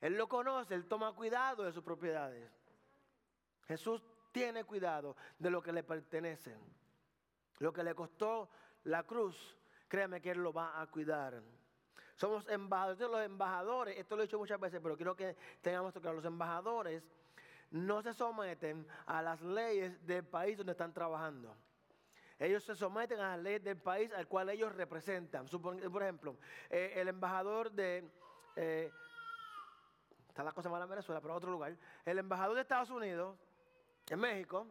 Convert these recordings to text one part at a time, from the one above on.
Él lo conoce, Él toma cuidado de sus propiedades. Jesús tiene cuidado de lo que le pertenece. Lo que le costó la cruz, créame que Él lo va a cuidar. Somos embajadores, los embajadores, esto lo he dicho muchas veces, pero quiero que tengamos que los embajadores no se someten a las leyes del país donde están trabajando. Ellos se someten a las leyes del país al cual ellos representan. Por ejemplo, eh, el embajador de... Eh, está la cosa mala en Venezuela, pero en otro lugar. El embajador de Estados Unidos, en México,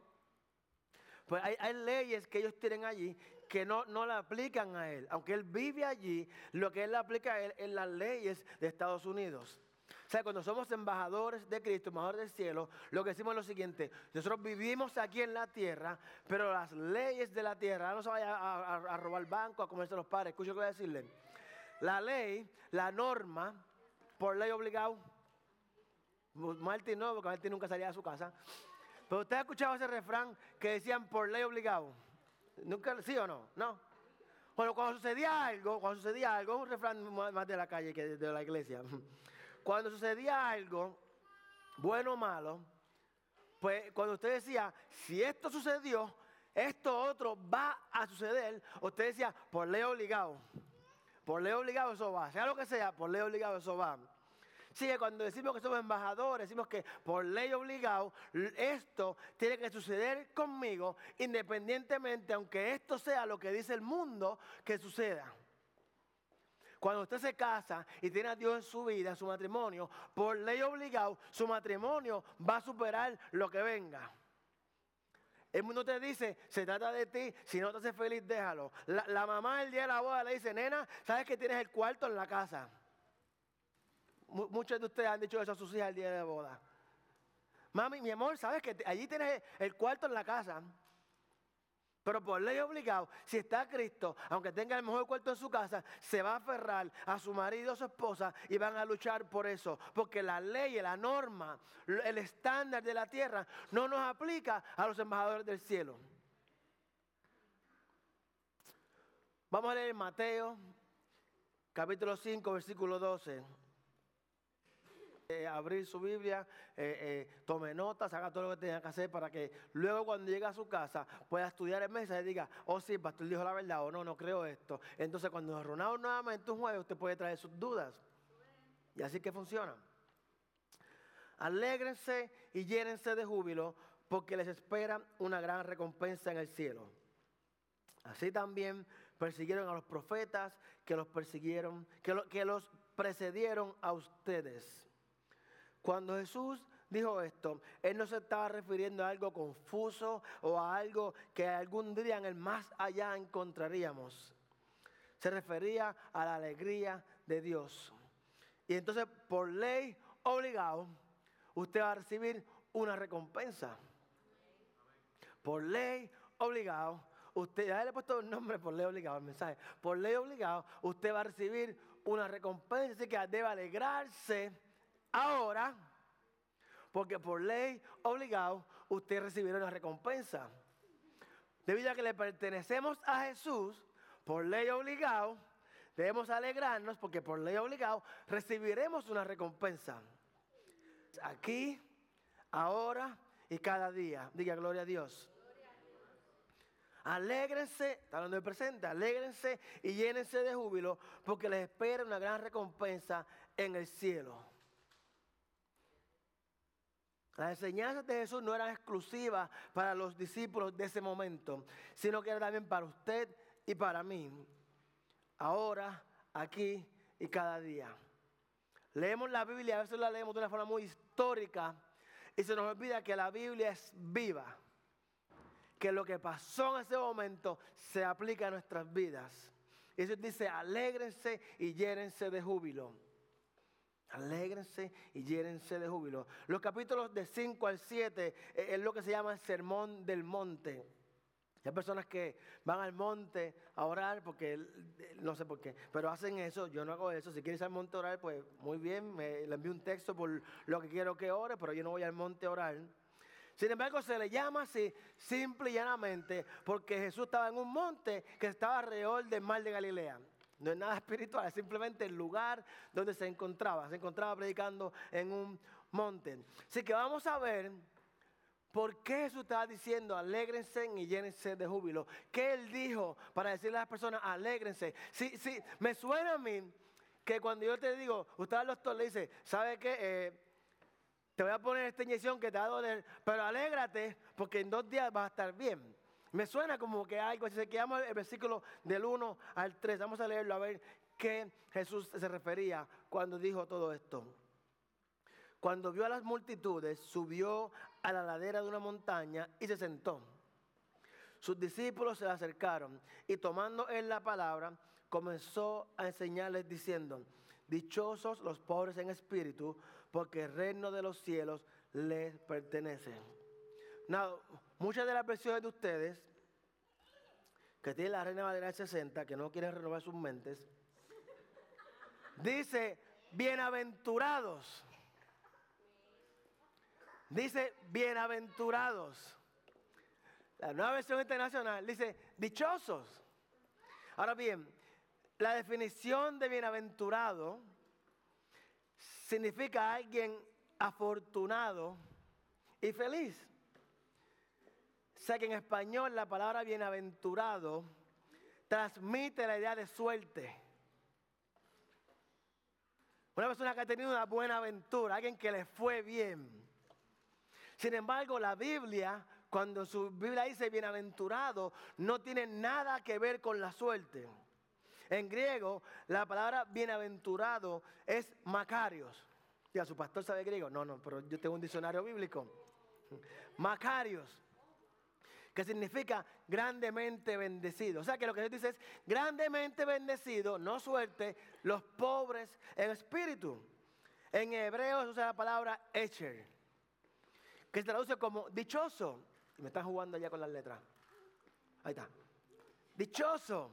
pues hay, leyes que ellos tienen allí que no, no la aplican a él. Aunque él vive allí, lo que él aplica a él es las leyes de Estados Unidos. O sea, cuando somos embajadores de Cristo, embajadores del cielo, lo que decimos es lo siguiente, nosotros vivimos aquí en la tierra, pero las leyes de la tierra, no se vaya a, robar banco, a comerse los padres, escucho lo que voy a decirle. La ley, la norma, por ley obligado, Martín no, porque Martín nunca salía de su casa, pero usted ha escuchado ese refrán que decían por ley obligado. ¿Nunca, ¿Sí o no? No. Bueno, cuando sucedía algo, cuando sucedía algo, es un refrán más de la calle que de la iglesia. Cuando sucedía algo, bueno o malo, pues cuando usted decía, si esto sucedió, esto otro va a suceder, usted decía, por ley obligado. Por ley obligado eso va. Sea lo que sea, por ley obligado eso va. Sí, cuando decimos que somos embajadores, decimos que por ley obligado, esto tiene que suceder conmigo, independientemente, aunque esto sea lo que dice el mundo, que suceda. Cuando usted se casa y tiene a Dios en su vida, en su matrimonio, por ley obligado, su matrimonio va a superar lo que venga. El mundo te dice, se trata de ti, si no te hace feliz, déjalo. La, mamá el día de la boda le dice, nena, ¿sabes que tienes el cuarto en la casa? Muchos de ustedes han dicho eso a sus hijas el día de la boda. Mami, mi amor, ¿sabes que allí tienes el cuarto en la casa? Pero por ley obligado, si está Cristo, aunque tenga el mejor cuarto en su casa, se va a aferrar a su marido o su esposa y van a luchar por eso. Porque la ley, la norma, el estándar de la tierra no nos aplica a los embajadores del cielo. Vamos a leer Mateo, capítulo 5, versículo 12. Eh, abrir su Biblia, eh, eh, tome notas, haga todo lo que tenga que hacer para que luego cuando llegue a su casa pueda estudiar en mesa y diga, oh sí, pastor dijo la verdad o no, no creo esto. Entonces cuando nos reunamos nuevamente un jueves, usted puede traer sus dudas. Y así que funciona. Alégrense y llénense de júbilo porque les espera una gran recompensa en el cielo. Así también persiguieron a los profetas que los persiguieron, que, que los precedieron a ustedes. Cuando Jesús dijo esto, Él no se estaba refiriendo a algo confuso o a algo que algún día en el más allá encontraríamos. Se refería a la alegría de Dios. Y entonces, por ley obligado, usted va a recibir una recompensa. Por ley obligado, usted, ya le he puesto el nombre por ley obligado, el mensaje. Por ley obligado, usted va a recibir una recompensa, así que debe alegrarse Ahora, porque por ley obligado, usted recibirá una recompensa. Debido a que le pertenecemos a Jesús, por ley obligado, debemos alegrarnos porque por ley obligado recibiremos una recompensa. Aquí, ahora y cada día. Diga gloria a Dios. Alégrense, está hablando del presente, alégrense y llénense de júbilo porque les espera una gran recompensa en el cielo. Las enseñanzas de Jesús no eran exclusivas para los discípulos de ese momento, sino que eran también para usted y para mí. Ahora, aquí y cada día. Leemos la Biblia, a veces la leemos de una forma muy histórica y se nos olvida que la Biblia es viva. Que lo que pasó en ese momento se aplica a nuestras vidas. Eso dice, alégrense y llénense de júbilo. Alégrense y llénense de júbilo. Los capítulos de 5 al 7 eh, es lo que se llama el sermón del monte. Hay personas que van al monte a orar porque, no sé por qué, pero hacen eso, yo no hago eso. Si quieres ir al monte a orar, pues muy bien, me, le envío un texto por lo que quiero que ore, pero yo no voy al monte a orar. Sin embargo, se le llama así simple y llanamente porque Jesús estaba en un monte que estaba alrededor del mar de Galilea. No es nada espiritual, es simplemente el lugar donde se encontraba. Se encontraba predicando en un monte. Así que vamos a ver por qué Jesús estaba diciendo alégrense y llénense de júbilo. ¿Qué él dijo para decirle a las personas alégrense? Sí, sí, me suena a mí que cuando yo te digo, usted al doctor le dice, ¿sabe qué? Eh, te voy a poner esta inyección que te va a doler, pero alégrate porque en dos días vas a estar bien. Me suena como que algo, si se quedamos el versículo del 1 al 3, vamos a leerlo a ver qué Jesús se refería cuando dijo todo esto. Cuando vio a las multitudes, subió a la ladera de una montaña y se sentó. Sus discípulos se le acercaron y tomando él la palabra, comenzó a enseñarles diciendo, dichosos los pobres en espíritu, porque el reino de los cielos les pertenece. Muchas de las versiones de ustedes que tienen la Reina Valera 60, que no quieren renovar sus mentes, dice, bienaventurados. Dice, bienaventurados. La nueva versión internacional dice, dichosos. Ahora bien, la definición de bienaventurado significa alguien afortunado y feliz. Sé que en español la palabra bienaventurado transmite la idea de suerte. Una persona que ha tenido una buena aventura, alguien que le fue bien. Sin embargo, la Biblia, cuando su Biblia dice bienaventurado, no tiene nada que ver con la suerte. En griego, la palabra bienaventurado es macarios. Ya, su pastor sabe griego. No, no, pero yo tengo un diccionario bíblico. Macarios, que significa grandemente bendecido. O sea que lo que Dios dice es grandemente bendecido, no suerte, los pobres en espíritu. En hebreo se usa la palabra echer, que se traduce como dichoso. Me están jugando ya con las letras. Ahí está. Dichoso.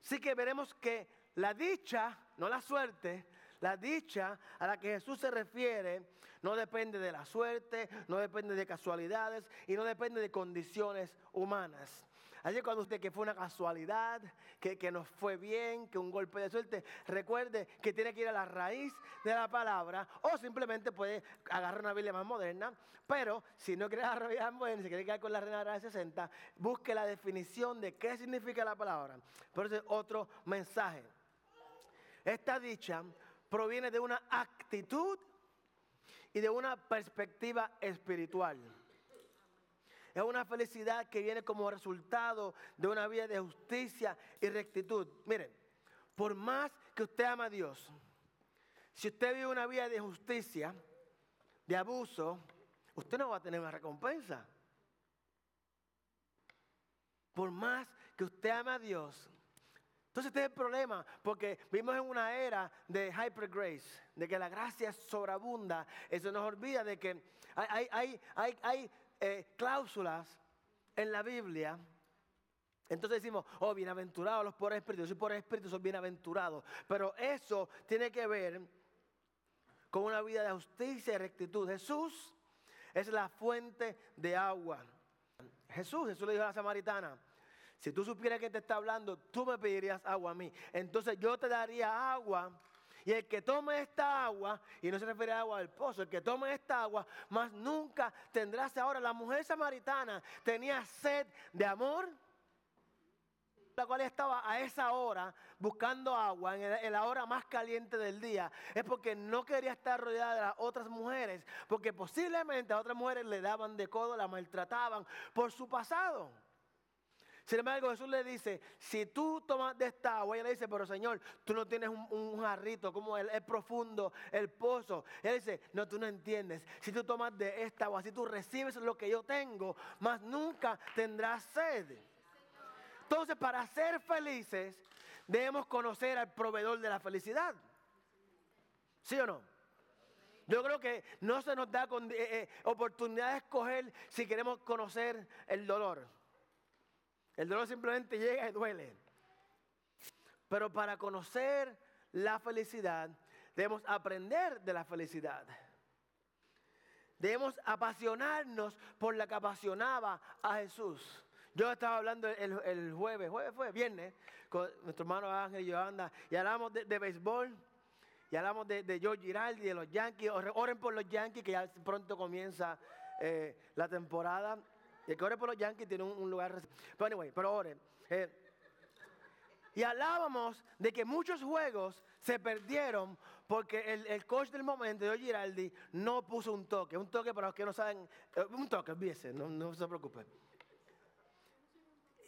Sí que veremos que la dicha, no la suerte, la dicha a la que Jesús se refiere no depende de la suerte, no depende de casualidades y no depende de condiciones humanas. Así que cuando usted que fue una casualidad, que, que nos fue bien, que un golpe de suerte, recuerde que tiene que ir a la raíz de la palabra o simplemente puede agarrar una Biblia más moderna. Pero si no quiere agarrar una Biblia más moderna, si quiere quedar con la Reina de 60, busque la definición de qué significa la palabra. Por eso es otro mensaje. Esta dicha proviene de una actitud y de una perspectiva espiritual. Es una felicidad que viene como resultado de una vida de justicia y rectitud. Miren, por más que usted ama a Dios, si usted vive una vida de justicia, de abuso, usted no va a tener una recompensa. Por más que usted ama a Dios, entonces este es el problema, porque vivimos en una era de hyper grace, de que la gracia sobreabunda. Eso nos olvida de que hay, hay, hay, hay eh, cláusulas en la Biblia. Entonces decimos, oh, bienaventurados los pobres espíritus. Si por espíritu son bienaventurados. Pero eso tiene que ver con una vida de justicia y rectitud. Jesús es la fuente de agua. Jesús, Jesús le dijo a la samaritana, si tú supieras que te está hablando, tú me pedirías agua a mí. Entonces yo te daría agua y el que tome esta agua, y no se refiere a agua del pozo, el que tome esta agua, más nunca tendrás ahora. La mujer samaritana tenía sed de amor, la cual estaba a esa hora buscando agua, en la hora más caliente del día, es porque no quería estar rodeada de las otras mujeres, porque posiblemente a otras mujeres le daban de codo, la maltrataban por su pasado. Sin embargo, Jesús le dice, si tú tomas de esta agua, ella le dice, pero Señor, tú no tienes un, jarrito, como el, es profundo, el pozo. Él dice, no, tú no entiendes. Si tú tomas de esta agua, si tú recibes lo que yo tengo, más nunca tendrás sed. Entonces, para ser felices, debemos conocer al proveedor de la felicidad. ¿Sí o no? Yo creo que no se nos da eh, eh, oportunidad de escoger si queremos conocer el dolor. El dolor simplemente llega y duele. Pero para conocer la felicidad, debemos aprender de la felicidad. Debemos apasionarnos por la que apasionaba a Jesús. Yo estaba hablando el, jueves, jueves fue, viernes, con nuestro hermano Ángel y Joanda, y hablamos de, béisbol, y hablamos de, de George Giraldi, de los Yankees. Oren por los Yankees, que ya pronto comienza eh, la temporada. El que ore por los Yankees tiene un, lugar. Pero anyway, pero oren. Eh, y hablábamos de que muchos juegos se perdieron porque el, el coach del momento, George Giraldi, no puso un toque. Un toque para los que no saben, eh, un toque, olvídese, no, no se preocupen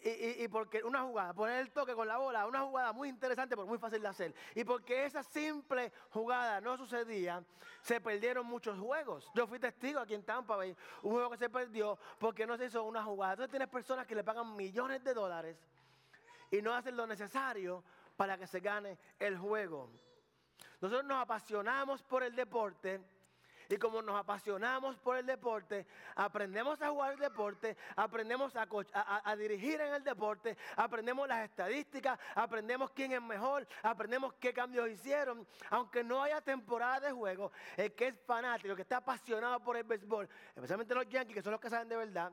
y, porque una jugada, poner el toque con la bola, una jugada muy interesante, pero muy fácil de hacer. Y porque esa simple jugada no sucedía, se perdieron muchos juegos. Yo fui testigo aquí en Tampa Bay, un juego que se perdió porque no se hizo una jugada. Entonces tienes personas que le pagan millones de dólares y no hacen lo necesario para que se gane el juego. Nosotros nos apasionamos por el deporte y como nos apasionamos por el deporte, aprendemos a jugar el deporte, aprendemos a, dirigir en el deporte, aprendemos las estadísticas, aprendemos quién es mejor, aprendemos qué cambios hicieron. Aunque no haya temporada de juego, el que es fanático, que está apasionado por el béisbol, especialmente los Yankees, que son los que saben de verdad,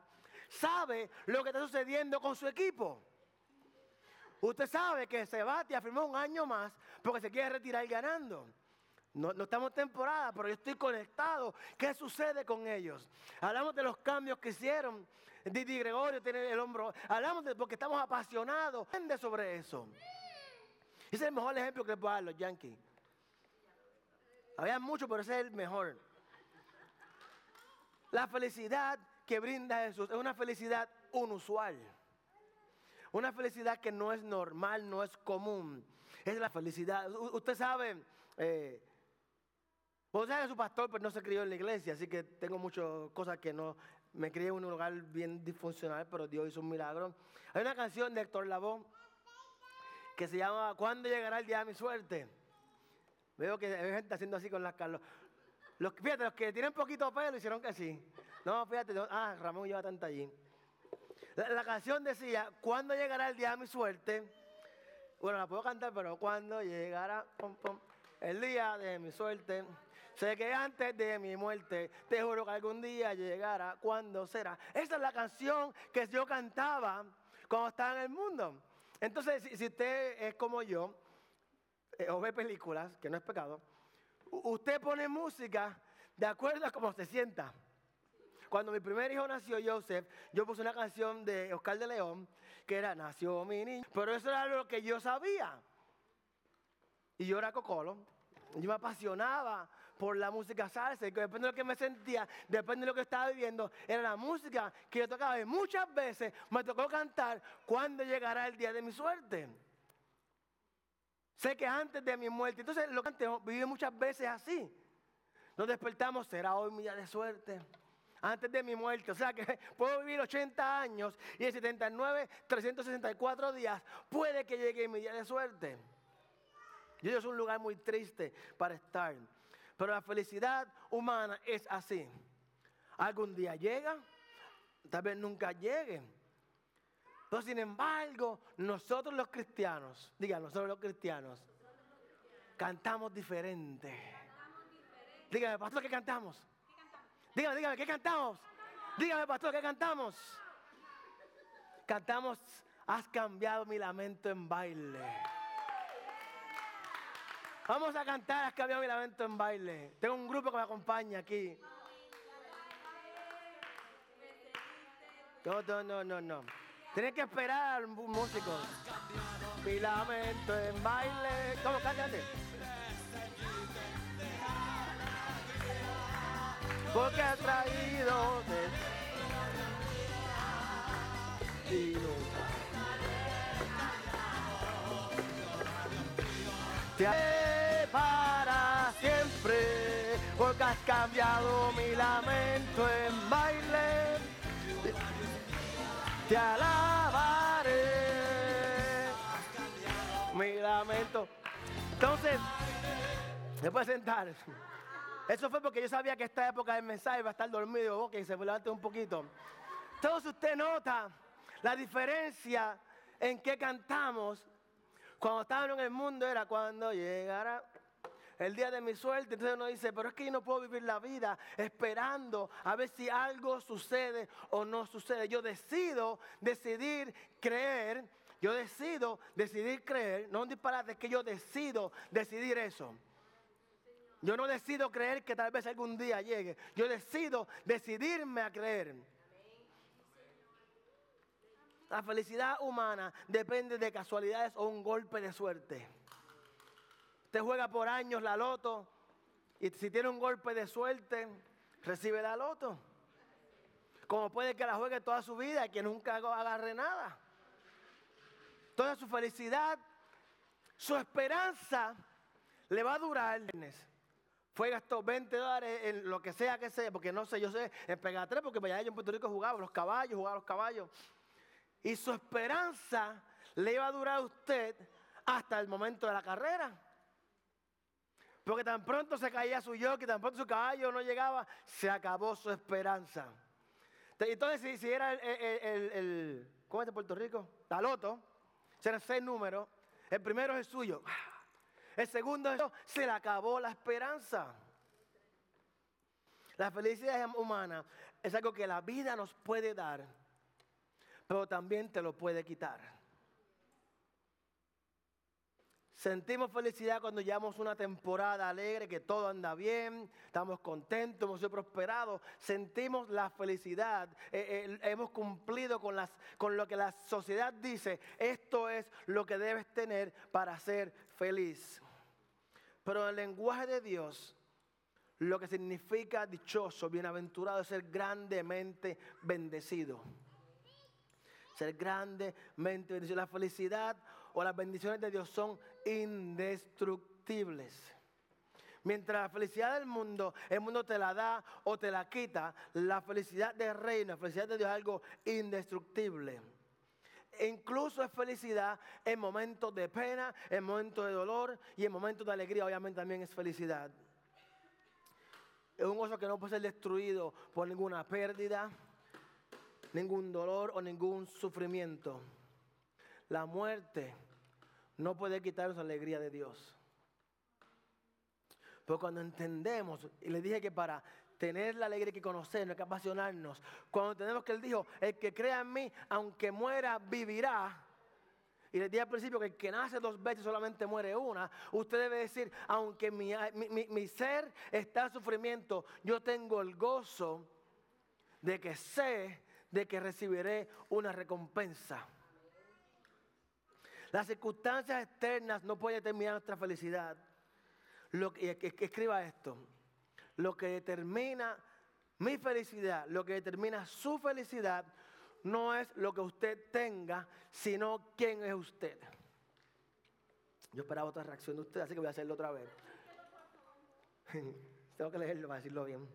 sabe lo que está sucediendo con su equipo. Usted sabe que Sebastián firmó un año más porque se quiere retirar ganando. No, estamos en temporada, pero yo estoy conectado. ¿Qué sucede con ellos? Hablamos de los cambios que hicieron. Didi Gregorio tiene el hombro. Hablamos de porque estamos apasionados. sobre eso. Ese es el mejor ejemplo que les puedo dar los Yankees. Había mucho, pero ese es el mejor. La felicidad que brinda Jesús es una felicidad inusual. Una felicidad que no es normal, no es común. Es la felicidad. usted sabe, eh, vos sabés que su pastor pues, no se crió en la iglesia, así que tengo muchas cosas que no. Me crié en un lugar bien disfuncional, pero Dios hizo un milagro. Hay una canción de Héctor Lavoe que se llama ¿Cuándo llegará el día de mi suerte? Veo que hay gente haciendo así con las caras. Los, fíjate, los que tienen poquito pelo hicieron que sí. No, fíjate, ah, Ramón lleva tanta allí. La, canción decía, ¿cuándo llegará el día de mi suerte? Bueno, la puedo cantar, pero ¿cuándo llegará el día de mi suerte? Sé que antes de mi muerte, te juro que algún día llegará. ¿Cuándo será? Esa es la canción que yo cantaba cuando estaba en el mundo. Entonces, si, usted es como yo, eh, o ve películas, que no es pecado, usted pone música de acuerdo a cómo se sienta. Cuando mi primer hijo nació, Joseph, yo puse una canción de Oscar de León, que era Nació mi niño. Pero eso era lo que yo sabía. Y yo era cocolo. Yo me apasionaba por la música salsa. Y depende de lo que me sentía, depende de lo que estaba viviendo, era la música que yo tocaba. Y muchas veces me tocó cantar cuando llegará el día de mi suerte. Sé que antes de mi muerte. Entonces lo que viví muchas veces así. Nos despertamos, será hoy mi día de suerte. Antes de mi muerte. O sea que puedo vivir 80 años y en 79, 364 días puede que llegue mi día de suerte. Y eso es un lugar muy triste para estar. Pero la felicidad humana es así. Algún día llega, tal vez nunca llegue. Pero sin embargo, nosotros los cristianos, digan, nosotros los cristianos, cantamos diferente. Dígame, pastor, ¿qué cantamos? Dígame, dígame, ¿qué cantamos? Dígame, pastor, ¿qué cantamos? Cantamos, has cambiado mi lamento en baile. Vamos a cantar, has cambiado mi lamento en baile. Tengo un grupo que me acompaña aquí. No, no, no, no, no. Tienes que esperar un músico. Mi lamento en baile. ¿Cómo? Cállate. Porque ha traído para siempre, porque has cambiado mi lamento en baile. Te alabaré. Mi lamento. Entonces, se puede sentar. Eso fue porque yo sabía que esta época del mensaje iba a estar dormido, ok, se levante un poquito. Entonces usted nota la diferencia en que cantamos cuando estábamos en el mundo era cuando llegara el día de mi suerte. Entonces uno dice, pero es que yo no puedo vivir la vida esperando a ver si algo sucede o no sucede. Yo decido decidir creer. Yo decido decidir creer. No un disparate, que yo decido decidir eso. Yo no decido creer que tal vez algún día llegue. Yo decido decidirme a creer. La felicidad humana depende de casualidades o un golpe de suerte. Usted juega por años la loto y si tiene un golpe de suerte, recibe la loto. Como puede que la juegue toda su vida y que nunca agarre nada. Toda su felicidad, su esperanza le va a durar. Fue gastó 20 dólares en lo que sea que sea, porque no sé, yo sé, en Pegatrés, porque allá yo en Puerto Rico jugaba los caballos, jugaba los caballos. Y su esperanza le iba a durar a usted hasta el momento de la carrera. Porque tan pronto se caía su que tan pronto su caballo no llegaba, se acabó su esperanza. Entonces, si, era el, ¿cómo es de Puerto Rico? La loto, eran seis números. El primero es el suyo. El segundo es se le acabó la esperanza. La felicidad humana es algo que la vida nos puede dar pero también te lo puede quitar. Sentimos felicidad cuando llevamos una temporada alegre, que todo anda bien, estamos contentos, hemos sido prosperados. Sentimos la felicidad, eh, eh, hemos cumplido con, con lo que la sociedad dice. Esto es lo que debes tener para ser feliz. Pero en el lenguaje de Dios, lo que significa dichoso, bienaventurado, es ser grandemente bendecido ser grandemente bendecido. La felicidad o las bendiciones de Dios son indestructibles. Mientras la felicidad del mundo, el mundo te la da o te la quita, la felicidad del reino, la felicidad de Dios es algo indestructible. Incluso es felicidad en momentos de pena, en momentos de dolor y en momentos de alegría, obviamente también es felicidad. Es un gozo que no puede ser destruido por ninguna pérdida, ningún dolor o ningún sufrimiento. La muerte no puede quitarnos la alegría de Dios. Pero cuando entendemos, y le dije que para tener la alegría que conocernos, hay que apasionarnos, cuando entendemos que Él dijo, el que crea en mí, aunque muera, vivirá. Y le dije al principio que el que nace dos veces solamente muere una. Usted debe decir, aunque mi, mi ser está en sufrimiento, yo tengo el gozo de que sé de que recibiré una recompensa. Las circunstancias externas no pueden determinar nuestra felicidad. Lo que, escriba esto. Lo que determina mi felicidad, lo que determina su felicidad, no es lo que usted tenga, sino quién es usted. Yo esperaba otra reacción de usted, así que voy a hacerlo otra vez. Tengo que leerlo para decirlo bien.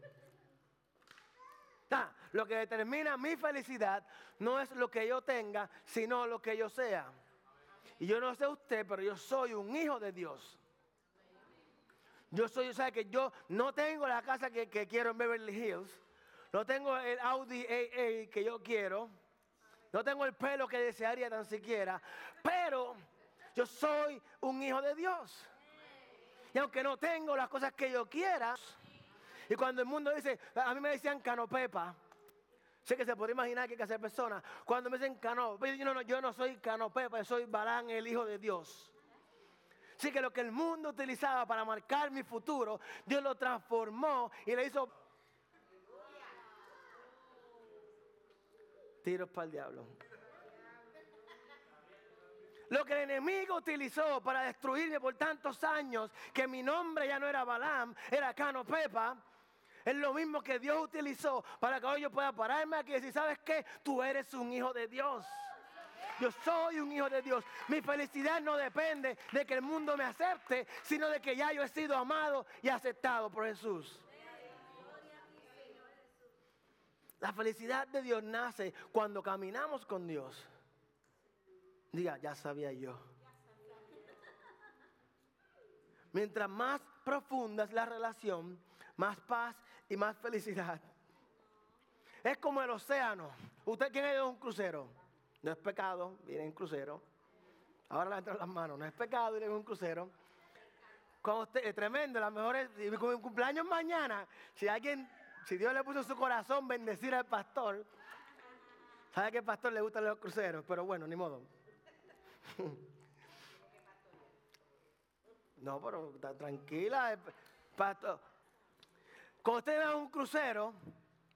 Lo que determina mi felicidad no es lo que yo tenga, sino lo que yo sea. Y yo no sé usted, pero yo soy un hijo de Dios. Yo soy, sea, que yo no tengo la casa que, quiero en Beverly Hills. No tengo el Audi AA que yo quiero. No tengo el pelo que desearía tan siquiera. Pero yo soy un hijo de Dios. Y aunque no tengo las cosas que yo quiera, y cuando el mundo dice, a mí me decían canopepa, sé que se puede imaginar que hay que hacer personas. Cuando me dicen cano, no, yo no soy canopepa, yo soy Balán, el hijo de Dios. Así que lo que el mundo utilizaba para marcar mi futuro, Dios lo transformó y le hizo tiros para el diablo. Lo que el enemigo utilizó para destruirme por tantos años, que mi nombre ya no era Balaam, era Cano Pepa, es lo mismo que Dios utilizó para que hoy yo pueda pararme aquí y decir, ¿sabes qué? Tú eres un hijo de Dios. Yo soy un hijo de Dios. Mi felicidad no depende de que el mundo me acepte, sino de que ya yo he sido amado y aceptado por Jesús. La felicidad de Dios nace cuando caminamos con Dios. Diga, ya sabía yo. Mientras más profunda es la relación, más paz y más felicidad. Es como el océano. ¿Usted quién es un crucero? No es pecado, viene en crucero. Ahora la entran las manos. No es pecado ir en un crucero. cuando usted, es tremendo, las mejores, y mi cumpleaños mañana, si alguien, si Dios le puso en su corazón bendecir al pastor, sabe que al pastor le gustan los cruceros, pero bueno, ni modo. No, pero tranquila, eh, pastor. Cuando usted ve un crucero,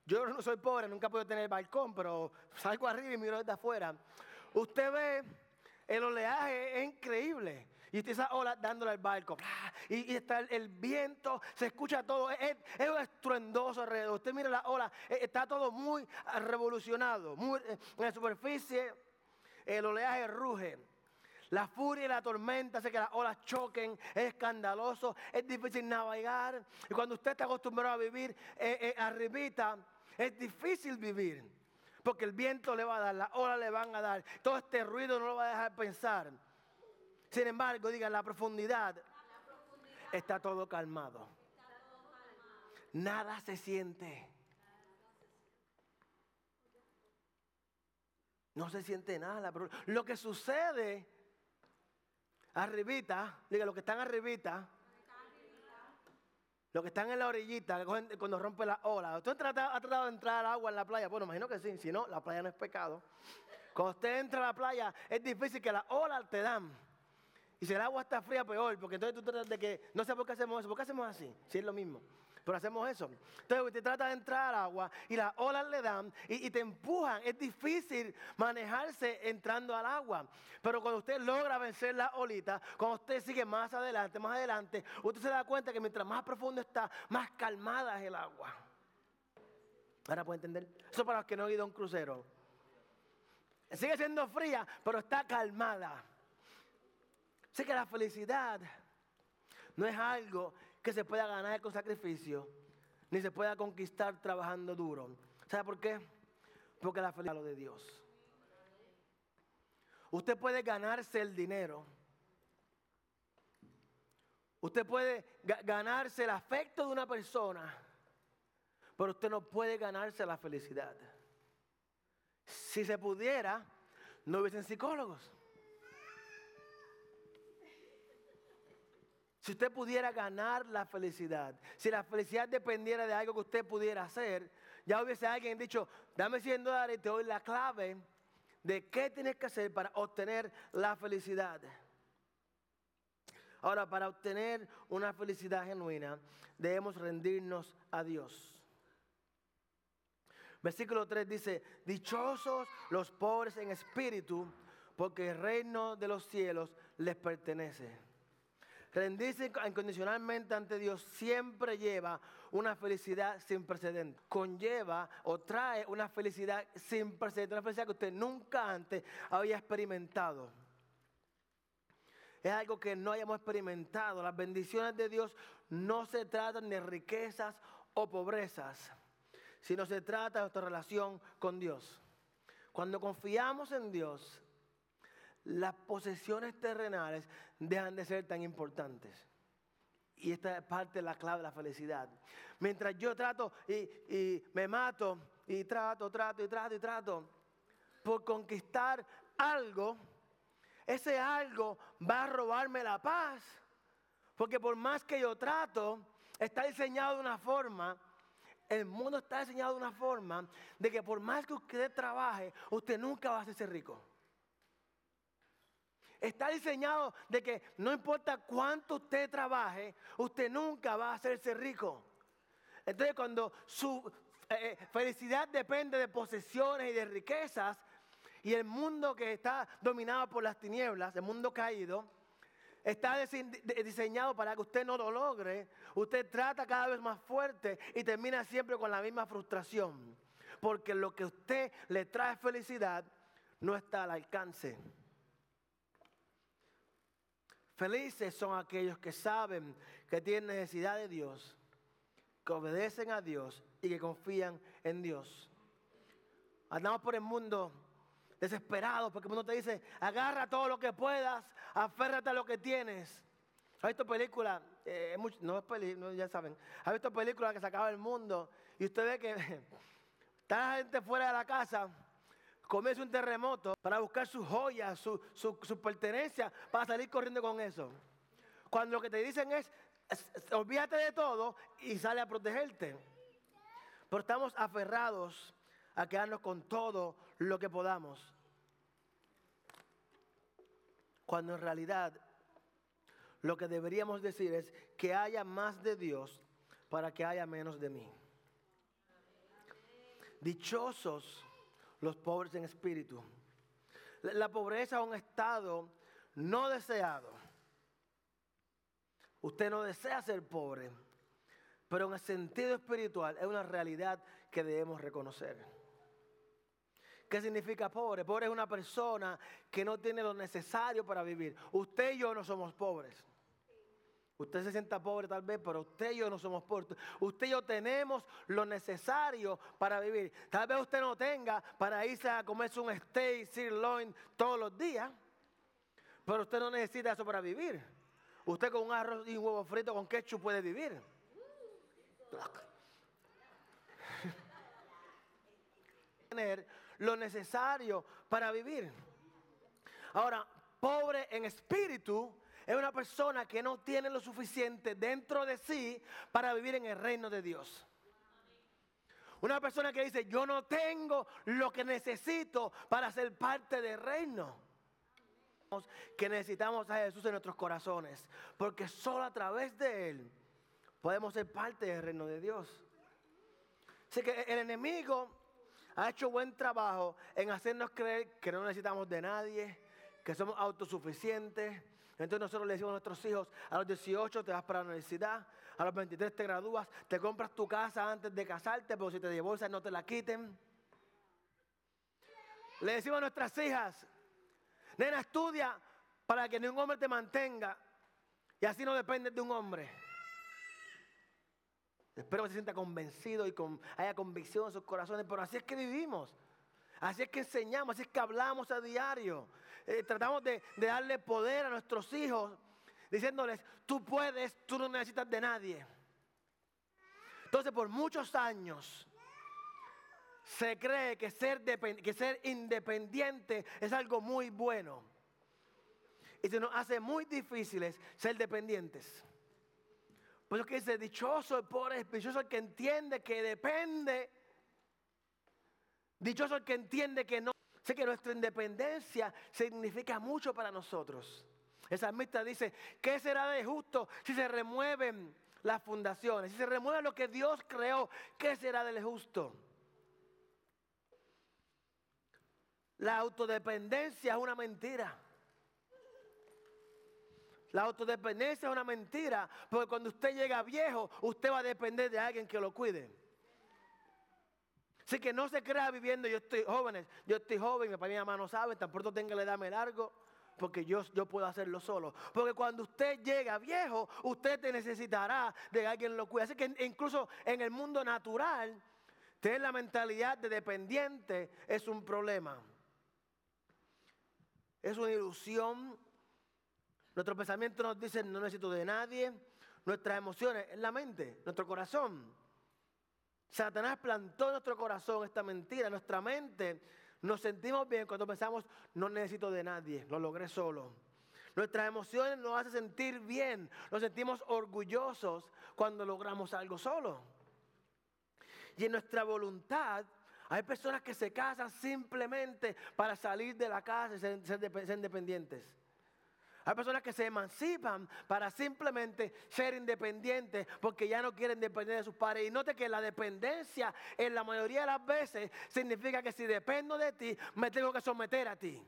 yo no soy pobre, nunca puedo tener balcón, pero salgo arriba y miro desde afuera. Usted ve el oleaje, es increíble. Y está esa ola dándole al barco. Y, está el, viento, se escucha todo. Es, es, estruendoso alrededor. Usted mira la ola, eh, está todo muy revolucionado. En la superficie, el oleaje ruge. La furia y la tormenta hace que las olas choquen, es escandaloso, es difícil navegar. Y cuando usted está acostumbrado a vivir eh, eh, arribita, es difícil vivir. Porque el viento le va a dar, las olas le van a dar, todo este ruido no lo va a dejar pensar. Sin embargo, diga, la profundidad, está todo calmado. Nada se siente. No se siente nada. Lo que sucede arribita, diga, los que están arribita, los que están en la orillita, cuando rompe la ola. ¿Usted ha tratado, de entrar al agua en la playa? Bueno, imagino que sí, si no, la playa no es pecado. Cuando usted entra a la playa, es difícil que las olas te dan. Y si el agua está fría, peor, porque entonces tú tratas de que, no sé por qué hacemos eso, ¿por qué hacemos así? Si es lo mismo. Pero hacemos eso. Entonces usted trata de entrar al agua y las olas le dan y, te empujan. Es difícil manejarse entrando al agua. Pero cuando usted logra vencer la olita, cuando usted sigue más adelante, más adelante, usted se da cuenta que mientras más profundo está, más calmada es el agua. Ahora puede entender. Eso para los que no han ido a un crucero. Sigue siendo fría, pero está calmada. Así que la felicidad no es algo que se pueda ganar con sacrificio, ni se pueda conquistar trabajando duro. ¿Sabe por qué? Porque la felicidad es lo de Dios. Usted puede ganarse el dinero. Usted puede ganarse el afecto de una persona, pero usted no puede ganarse la felicidad. Si se pudiera, no hubiesen psicólogos. Si usted pudiera ganar la felicidad, si la felicidad dependiera de algo que usted pudiera hacer, ya hubiese alguien dicho, dame 100 dólares y te doy la clave de qué tienes que hacer para obtener la felicidad. Ahora, para obtener una felicidad genuina, debemos rendirnos a Dios. Versículo 3 dice, dichosos los pobres en espíritu, porque el reino de los cielos les pertenece. Rendirse incondicionalmente ante Dios siempre lleva una felicidad sin precedentes. Conlleva o trae una felicidad sin precedentes, una felicidad que usted nunca antes había experimentado. Es algo que no hayamos experimentado. Las bendiciones de Dios no se tratan de riquezas o pobrezas, sino se trata de nuestra relación con Dios. Cuando confiamos en Dios, las posesiones terrenales dejan de ser tan importantes. Y esta es parte de la clave de la felicidad. Mientras yo trato y, me mato y trato, trato y trato y trato por conquistar algo, ese algo va a robarme la paz. Porque por más que yo trato, está diseñado de una forma, el mundo está diseñado de una forma de que por más que usted trabaje, usted nunca va a hacerse rico. Está diseñado de que no importa cuánto usted trabaje, usted nunca va a hacerse rico. Entonces cuando su eh, eh, felicidad depende de posesiones y de riquezas, y el mundo que está dominado por las tinieblas, el mundo caído, está diseñado para que usted no lo logre. Usted trata cada vez más fuerte y termina siempre con la misma frustración. Porque lo que usted le trae felicidad no está al alcance. Felices son aquellos que saben que tienen necesidad de Dios, que obedecen a Dios y que confían en Dios. Andamos por el mundo desesperados porque el mundo te dice, agarra todo lo que puedas, aférrate a lo que tienes. ¿Has visto películas? Eh, no es película, ya saben. ¿Has visto películas que se acaba el mundo? Y usted ve que está la gente fuera de la casa comienza un terremoto para buscar sus joyas, sus su, su pertenencia, para salir corriendo con eso. cuando lo que te dicen es, olvídate de todo y sale a protegerte. Pero estamos aferrados a quedarnos con todo lo que podamos. Cuando en realidad lo que deberíamos decir es que haya más de Dios para que haya menos de mí. Dichosos los pobres en espíritu. La pobreza es un estado no deseado. Usted no desea ser pobre, pero en el sentido espiritual es una realidad que debemos reconocer. ¿Qué significa pobre? Pobre es una persona que no tiene lo necesario para vivir. Usted y yo no somos pobres. Usted se sienta pobre tal vez, pero usted y yo no somos pobres. Usted y yo tenemos lo necesario para vivir. Tal vez usted no tenga para irse a comerse un steak sirloin todos los días, pero usted no necesita eso para vivir. Usted con un arroz y un huevo frito con ketchup puede vivir. Tener lo necesario para vivir. Ahora, pobre en espíritu es una persona que no tiene lo suficiente dentro de sí para vivir en el reino de Dios. Una persona que dice, yo no tengo lo que necesito para ser parte del reino. Que necesitamos a Jesús en nuestros corazones, porque solo a través de Él podemos ser parte del reino de Dios. Así que el enemigo ha hecho buen trabajo en hacernos creer que no necesitamos de nadie, que somos autosuficientes, entonces nosotros le decimos a nuestros hijos, a los 18 te vas para la universidad, a los 23 te gradúas, te compras tu casa antes de casarte, pero si te divorcias no te la quiten. Le decimos a nuestras hijas, nena, estudia para que ningún hombre te mantenga y así no dependes de un hombre. Espero que se sienta convencido y con, haya convicción en sus corazones, pero así es que vivimos. Así es que enseñamos, así es que hablamos a diario. Eh, tratamos de, darle poder a nuestros hijos, diciéndoles, tú puedes, tú no necesitas de nadie. Entonces, por muchos años se cree que ser, que ser independiente es algo muy bueno. Y se nos hace muy difíciles ser dependientes. Por eso que dice, dichoso el pobre, dichoso el que entiende que depende. Dichoso el que entiende que no. Sé que nuestra independencia significa mucho para nosotros. Esa salmista dice, ¿qué será de justo si se remueven las fundaciones? Si se remueve lo que Dios creó, ¿qué será del justo? La autodependencia es una mentira. La autodependencia es una mentira, porque cuando usted llega viejo, usted va a depender de alguien que lo cuide. Así que no se crea viviendo, yo estoy joven, yo estoy joven, mi papá y mi mamá no saben, tan pronto tenga la edad me largo, porque yo, yo puedo hacerlo solo. Porque cuando usted llega viejo, usted te necesitará de alguien lo cuide. Así que incluso en el mundo natural, tener la mentalidad de dependiente es un problema. Es una ilusión. Nuestro pensamiento nos dice no necesito de nadie. Nuestras emociones en la mente, nuestro corazón. Satanás plantó en nuestro corazón esta mentira, en nuestra mente. Nos sentimos bien cuando pensamos, no necesito de nadie, lo logré solo. Nuestras emociones nos hacen sentir bien, nos sentimos orgullosos cuando logramos algo solo. Y en nuestra voluntad hay personas que se casan simplemente para salir de la casa y ser, ser independientes. Hay personas que se emancipan para simplemente ser independientes porque ya no quieren depender de sus padres. Y note que la dependencia en la mayoría de las veces significa que si dependo de ti, me tengo que someter a ti.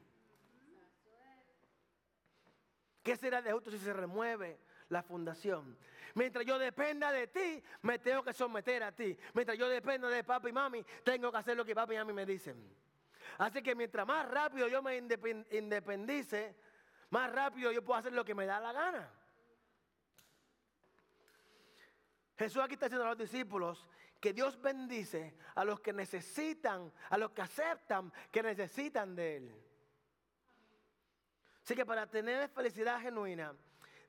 ¿Qué será de justo si se remueve la fundación? Mientras yo dependa de ti, me tengo que someter a ti. Mientras yo dependa de papi y mami, tengo que hacer lo que papi y mami me dicen. Así que mientras más rápido yo me independice, más rápido yo puedo hacer lo que me da la gana. Jesús aquí está diciendo a los discípulos que Dios bendice a los que necesitan, a los que aceptan que necesitan de Él. Así que para tener felicidad genuina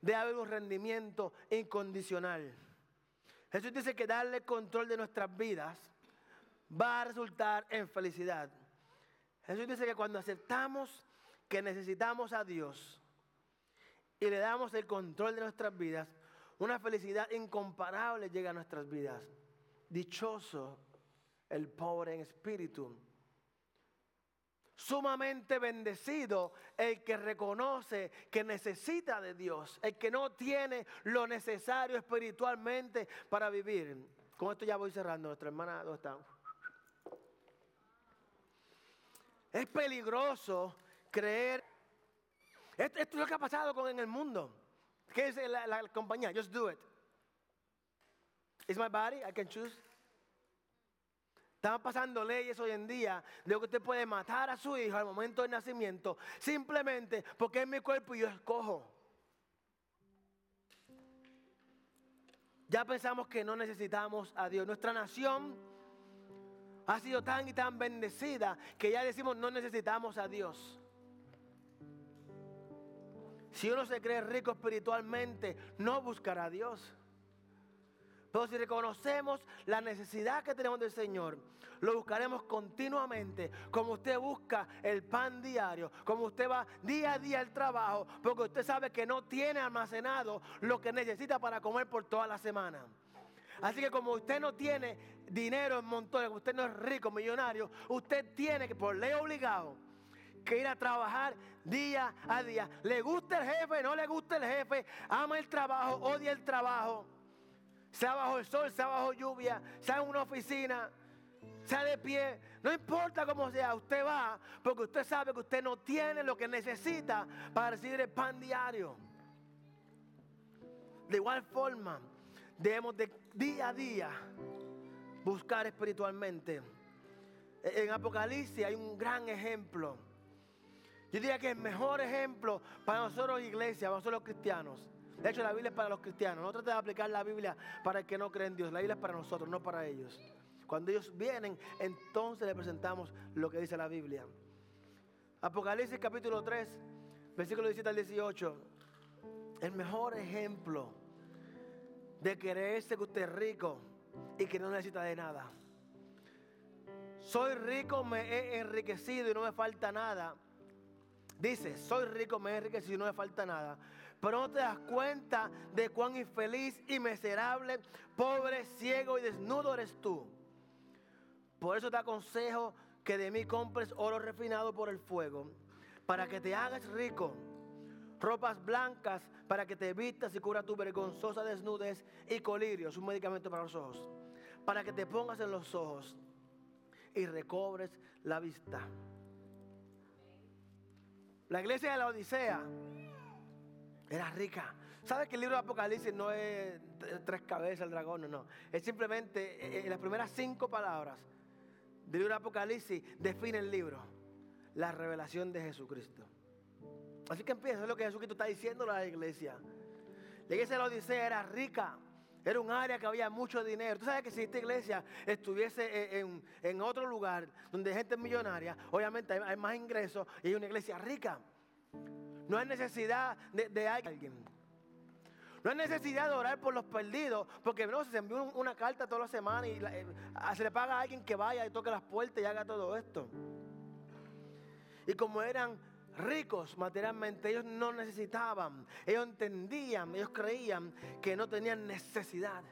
debe haber un rendimiento incondicional. Jesús dice que darle control de nuestras vidas va a resultar en felicidad. Jesús dice que cuando aceptamos que necesitamos a Dios y le damos el control de nuestras vidas, una felicidad incomparable llega a nuestras vidas. Dichoso el pobre en espíritu. Sumamente bendecido el que reconoce que necesita de Dios, el que no tiene lo necesario espiritualmente para vivir. Con esto ya voy cerrando. Nuestra hermana, ¿dónde está? Es peligroso creer. Esto, es lo que ha pasado con en el mundo. ¿Qué es la, compañía? Just do it. It's my body, I can choose. Están pasando leyes hoy en día de que usted puede matar a su hijo al momento del nacimiento simplemente porque es mi cuerpo y yo escojo. Ya pensamos que no necesitamos a Dios. Nuestra nación ha sido tan y tan bendecida que ya decimos no necesitamos a Dios. Si uno se cree rico espiritualmente, no buscará a Dios. Pero si reconocemos la necesidad que tenemos del Señor, lo buscaremos continuamente, como usted busca el pan diario, como usted va día a día al trabajo, porque usted sabe que no tiene almacenado lo que necesita para comer por toda la semana. Así que como usted no tiene dinero en montones, usted no es rico, millonario, usted tiene que, por ley obligado, que ir a trabajar día a día. Le gusta el jefe, no le gusta el jefe, ama el trabajo, odia el trabajo sea bajo el sol, sea bajo lluvia, sea en una oficina, sea de pie, no importa cómo sea, usted va porque usted sabe que usted no tiene lo que necesita para recibir el pan diario. De igual forma, debemos de día a día buscar espiritualmente. En Apocalipsis hay un gran ejemplo. Yo diría que el mejor ejemplo para nosotros iglesia, para nosotros cristianos, de hecho, la Biblia es para los cristianos. No trate de aplicar la Biblia para el que no cree en Dios. La Biblia es para nosotros, no para ellos. Cuando ellos vienen, entonces le presentamos lo que dice la Biblia. Apocalipsis capítulo 3, versículo 17 al 18. El mejor ejemplo de creerse que usted es rico y que no necesita de nada. Soy rico, me he enriquecido y no me falta nada. Dice, soy rico, me enriquecido y no me falta nada pero no te das cuenta de cuán infeliz y miserable, pobre, ciego y desnudo eres tú. Por eso te aconsejo que de mí compres oro refinado por el fuego, para que te hagas rico, ropas blancas para que te vistas y cura tu vergonzosa desnudez y colirios, un medicamento para los ojos, para que te pongas en los ojos y recobres la vista. La iglesia de la Odisea era rica. ¿Sabes que el libro de Apocalipsis no es tres cabezas el dragón? No, no. Es simplemente en eh, eh, las primeras cinco palabras del libro de Apocalipsis define el libro. La revelación de Jesucristo. Así que empieza, es lo que Jesucristo está diciendo a la iglesia. La iglesia de la Odisea era rica. Era un área que había mucho dinero. Tú sabes que si esta iglesia estuviese eh, en, otro lugar donde hay gente millonaria, obviamente hay más ingresos y hay una iglesia rica. No hay necesidad de, alguien. No hay necesidad de orar por los perdidos, porque no, se envió una carta toda la semana y eh, se le paga a alguien que vaya y toque las puertas y haga todo esto. Y como eran ricos materialmente, ellos no necesitaban, ellos entendían, ellos creían que no tenían necesidad.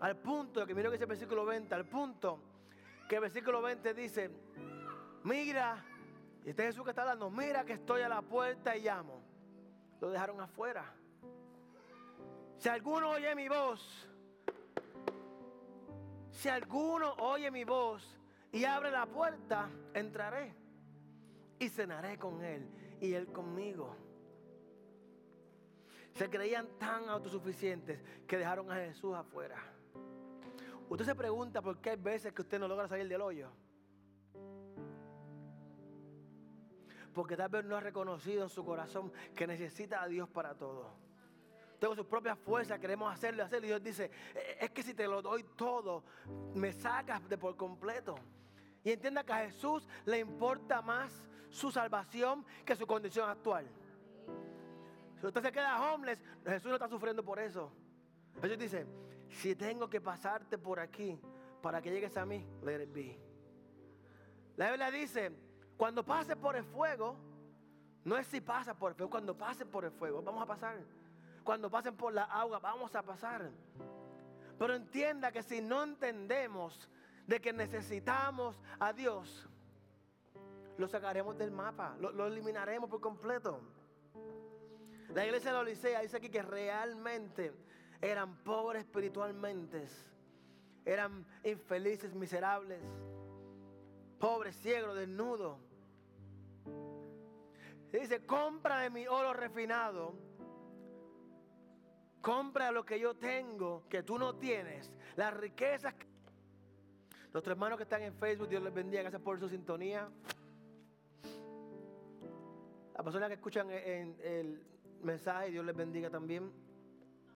Al punto, que miro que dice el versículo 20, al punto que el versículo 20 dice, mira, y este Jesús que está hablando, mira que estoy a la puerta y llamo. Lo dejaron afuera. Si alguno oye mi voz, si alguno oye mi voz y abre la puerta, entraré y cenaré con él y él conmigo. Se creían tan autosuficientes que dejaron a Jesús afuera. Usted se pregunta por qué hay veces que usted no logra salir del hoyo. porque tal vez no ha reconocido en su corazón que necesita a Dios para todo. Tengo su propia fuerza, queremos hacerlo y hacerlo. Y Dios dice, eh, es que si te lo doy todo, me sacas de por completo. Y entienda que a Jesús le importa más su salvación que su condición actual. Si usted se queda homeless, Jesús no está sufriendo por eso. Jesús dice, si tengo que pasarte por aquí para que llegues a mí, let it be. La Biblia dice, cuando pases por el fuego, No es si pasa por el fuego, cuando pasen por el fuego, vamos a pasar. Cuando pasen por la agua, vamos a pasar. Pero entienda que si no entendemos de que necesitamos a Dios, lo sacaremos del mapa, lo, eliminaremos por completo. La iglesia de la Odisea dice aquí que realmente eran pobres espiritualmente, eran infelices, miserables, pobres, ciegos, desnudos. Dice, compra de mi oro refinado, compra lo que yo tengo, que tú no tienes, las riquezas. Nuestros hermanos que están en Facebook, Dios les bendiga, gracias por su sintonía. Las personas que escuchan en el mensaje, Dios les bendiga también.